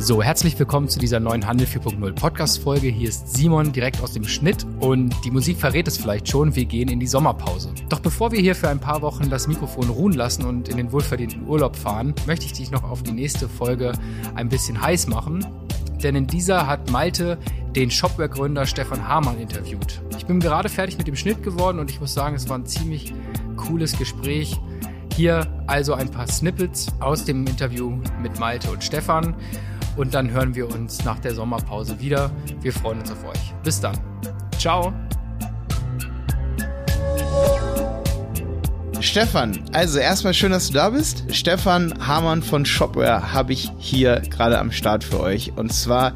So, herzlich willkommen zu dieser neuen Handel 4.0 Podcast-Folge. Hier ist Simon direkt aus dem Schnitt und die Musik verrät es vielleicht schon, wir gehen in die Sommerpause. Doch bevor wir hier für ein paar Wochen das Mikrofon ruhen lassen und in den wohlverdienten Urlaub fahren, möchte ich dich noch auf die nächste Folge ein bisschen heiß machen. Denn in dieser hat Malte den Shopware-Gründer Stefan Hamann interviewt. Ich bin gerade fertig mit dem Schnitt geworden und ich muss sagen, es war ein ziemlich cooles Gespräch. Hier also ein paar Snippets aus dem Interview mit Malte und Stefan und dann hören wir uns nach der Sommerpause wieder. Wir freuen uns auf euch. Bis dann. Ciao. Stefan, also erstmal schön, dass du da bist. Stefan Hamann von Shopware habe ich hier gerade am Start für euch. Und zwar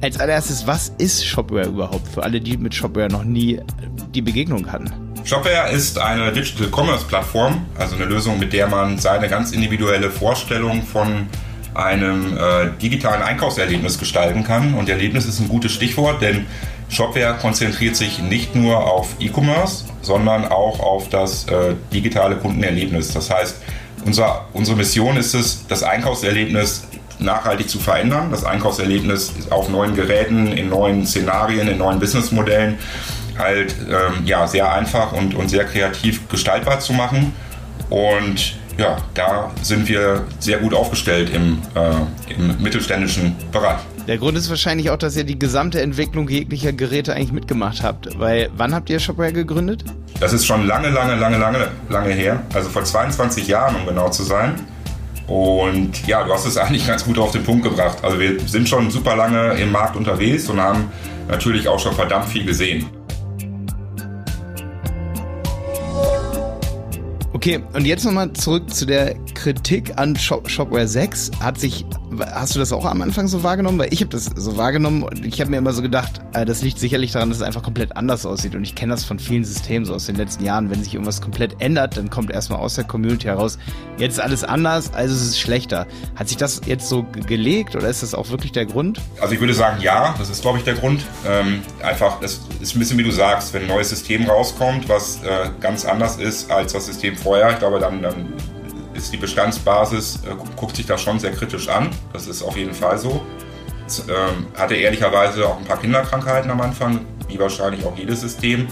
als allererstes, was ist Shopware überhaupt für alle, die mit Shopware noch nie die Begegnung hatten? Shopware ist eine Digital Commerce Plattform, also eine Lösung, mit der man seine ganz individuelle Vorstellung von einem äh, digitalen Einkaufserlebnis gestalten kann. Und Erlebnis ist ein gutes Stichwort, denn Shopware konzentriert sich nicht nur auf E-Commerce, sondern auch auf das äh, digitale Kundenerlebnis. Das heißt, unser, unsere Mission ist es, das Einkaufserlebnis nachhaltig zu verändern, das Einkaufserlebnis auf neuen Geräten, in neuen Szenarien, in neuen Businessmodellen halt ähm, ja, sehr einfach und, und sehr kreativ gestaltbar zu machen. Und ja, da sind wir sehr gut aufgestellt im, äh, im mittelständischen Bereich. Der Grund ist wahrscheinlich auch, dass ihr die gesamte Entwicklung jeglicher Geräte eigentlich mitgemacht habt. Weil wann habt ihr Shopware gegründet? Das ist schon lange, lange, lange, lange, lange her. Also vor 22 Jahren, um genau zu sein. Und ja, du hast es eigentlich ganz gut auf den Punkt gebracht. Also wir sind schon super lange im Markt unterwegs und haben natürlich auch schon verdammt viel gesehen. Okay, und jetzt nochmal zurück zu der Kritik an Shop Shopware 6. Hat sich, hast du das auch am Anfang so wahrgenommen? Weil ich habe das so wahrgenommen und ich habe mir immer so gedacht, äh, das liegt sicherlich daran, dass es einfach komplett anders aussieht. Und ich kenne das von vielen Systemen so aus den letzten Jahren. Wenn sich irgendwas komplett ändert, dann kommt erstmal aus der Community heraus, jetzt ist alles anders, also es ist schlechter. Hat sich das jetzt so gelegt oder ist das auch wirklich der Grund? Also ich würde sagen, ja, das ist glaube ich der Grund. Ähm, einfach, das ist ein bisschen wie du sagst, wenn ein neues System rauskommt, was äh, ganz anders ist als das System vorher, ich glaube, dann, dann ist die Bestandsbasis, äh, guckt sich das schon sehr kritisch an. Das ist auf jeden Fall so. Es, ähm, hatte ehrlicherweise auch ein paar Kinderkrankheiten am Anfang, wie wahrscheinlich auch jedes System,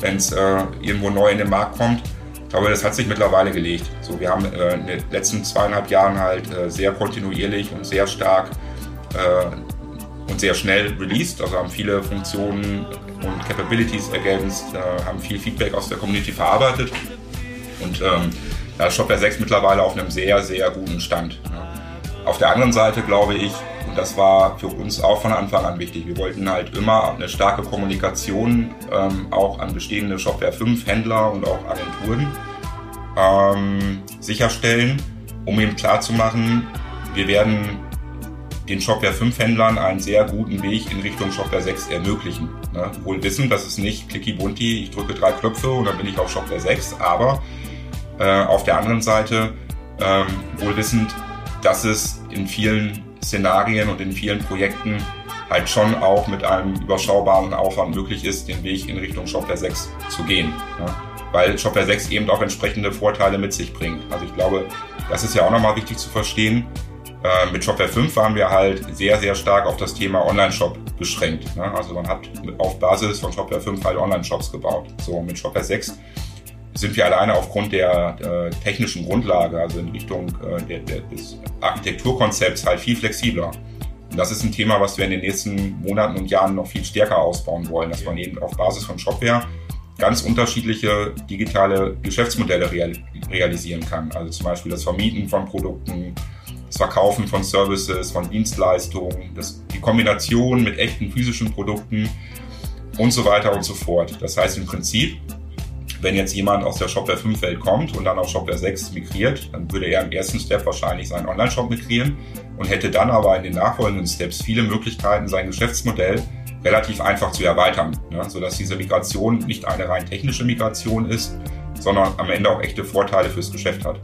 wenn es äh, irgendwo neu in den Markt kommt. Ich glaube, das hat sich mittlerweile gelegt. So, wir haben äh, in den letzten zweieinhalb Jahren halt äh, sehr kontinuierlich und sehr stark äh, und sehr schnell released, also haben viele Funktionen und Capabilities ergänzt, äh, haben viel Feedback aus der Community verarbeitet und ähm, da ist Shopware 6 mittlerweile auf einem sehr, sehr guten Stand. Auf der anderen Seite glaube ich, und das war für uns auch von Anfang an wichtig, wir wollten halt immer eine starke Kommunikation ähm, auch an bestehende Shopware 5 Händler und auch Agenturen ähm, sicherstellen, um eben klarzumachen, wir werden den Shopware 5 Händlern einen sehr guten Weg in Richtung Shopware 6 ermöglichen. Ne? Wohl wissen, dass es nicht clicky bunti, ich drücke drei Knöpfe und dann bin ich auf Shopware 6, aber äh, auf der anderen Seite ähm, wohl wissend, dass es in vielen Szenarien und in vielen Projekten halt schon auch mit einem überschaubaren Aufwand möglich ist, den Weg in Richtung Shopware 6 zu gehen. Ja? Weil Shopware 6 eben auch entsprechende Vorteile mit sich bringt. Also ich glaube, das ist ja auch nochmal wichtig zu verstehen. Äh, mit Shopware 5 waren wir halt sehr, sehr stark auf das Thema Online-Shop beschränkt. Ne? Also man hat auf Basis von Shopware 5 halt Online-Shops gebaut. So, mit Shopware 6 sind wir alleine aufgrund der äh, technischen Grundlage, also in Richtung äh, der, der, des Architekturkonzepts, halt viel flexibler. Und das ist ein Thema, was wir in den nächsten Monaten und Jahren noch viel stärker ausbauen wollen, dass man eben auf Basis von Shopware ganz unterschiedliche digitale Geschäftsmodelle real, realisieren kann. Also zum Beispiel das Vermieten von Produkten, das Verkaufen von Services, von Dienstleistungen, das, die Kombination mit echten physischen Produkten und so weiter und so fort. Das heißt im Prinzip, wenn jetzt jemand aus der Shopware 5 Welt kommt und dann auf Shopware 6 migriert, dann würde er im ersten Step wahrscheinlich seinen Online-Shop migrieren und hätte dann aber in den nachfolgenden Steps viele Möglichkeiten, sein Geschäftsmodell relativ einfach zu erweitern, ne? sodass diese Migration nicht eine rein technische Migration ist, sondern am Ende auch echte Vorteile fürs Geschäft hat.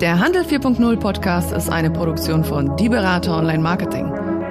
Der Handel 4.0 Podcast ist eine Produktion von Die Berater Online Marketing.